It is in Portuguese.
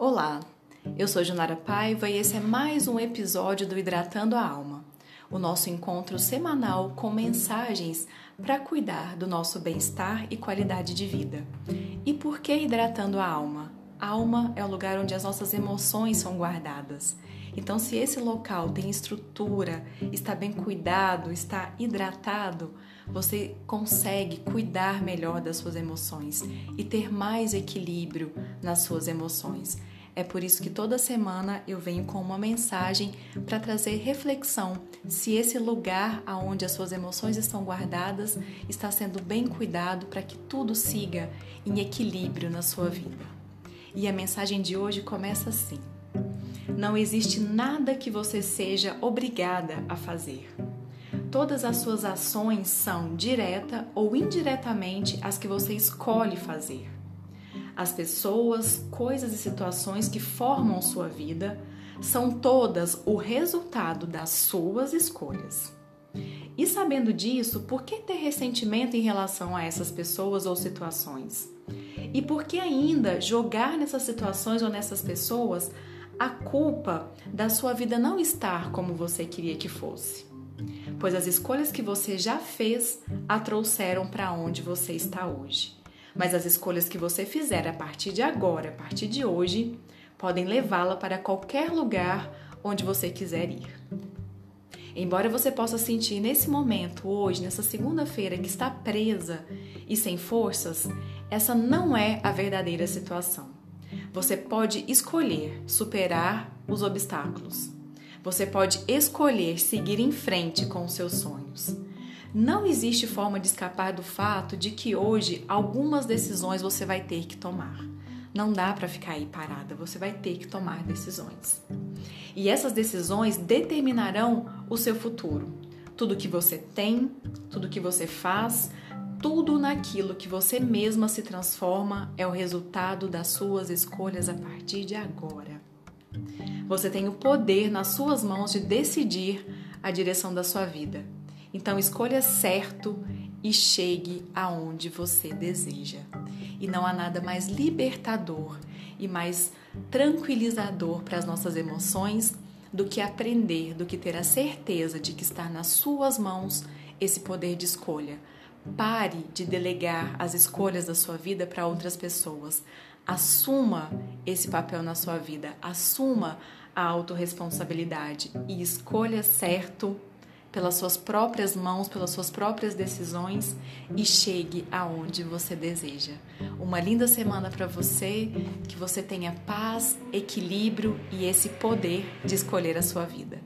Olá, eu sou Junara Paiva e esse é mais um episódio do Hidratando a Alma, o nosso encontro semanal com mensagens para cuidar do nosso bem-estar e qualidade de vida. E por que hidratando a alma? Alma é o lugar onde as nossas emoções são guardadas. Então, se esse local tem estrutura, está bem cuidado, está hidratado, você consegue cuidar melhor das suas emoções e ter mais equilíbrio nas suas emoções. É por isso que toda semana eu venho com uma mensagem para trazer reflexão se esse lugar aonde as suas emoções estão guardadas está sendo bem cuidado para que tudo siga em equilíbrio na sua vida. E a mensagem de hoje começa assim: não existe nada que você seja obrigada a fazer. Todas as suas ações são direta ou indiretamente as que você escolhe fazer. As pessoas, coisas e situações que formam sua vida são todas o resultado das suas escolhas. E sabendo disso, por que ter ressentimento em relação a essas pessoas ou situações? E por que ainda jogar nessas situações ou nessas pessoas a culpa da sua vida não estar como você queria que fosse. Pois as escolhas que você já fez a trouxeram para onde você está hoje. Mas as escolhas que você fizer a partir de agora, a partir de hoje, podem levá-la para qualquer lugar onde você quiser ir. Embora você possa sentir nesse momento, hoje, nessa segunda-feira, que está presa e sem forças, essa não é a verdadeira situação. Você pode escolher superar os obstáculos. Você pode escolher seguir em frente com os seus sonhos. Não existe forma de escapar do fato de que hoje algumas decisões você vai ter que tomar. Não dá para ficar aí parada, você vai ter que tomar decisões. E essas decisões determinarão o seu futuro. Tudo que você tem, tudo que você faz, tudo naquilo que você mesma se transforma é o resultado das suas escolhas a partir de agora. Você tem o poder nas suas mãos de decidir a direção da sua vida. Então escolha certo e chegue aonde você deseja. E não há nada mais libertador e mais tranquilizador para as nossas emoções do que aprender, do que ter a certeza de que está nas suas mãos esse poder de escolha Pare de delegar as escolhas da sua vida para outras pessoas. Assuma esse papel na sua vida, assuma a autorresponsabilidade e escolha certo pelas suas próprias mãos, pelas suas próprias decisões e chegue aonde você deseja. Uma linda semana para você, que você tenha paz, equilíbrio e esse poder de escolher a sua vida.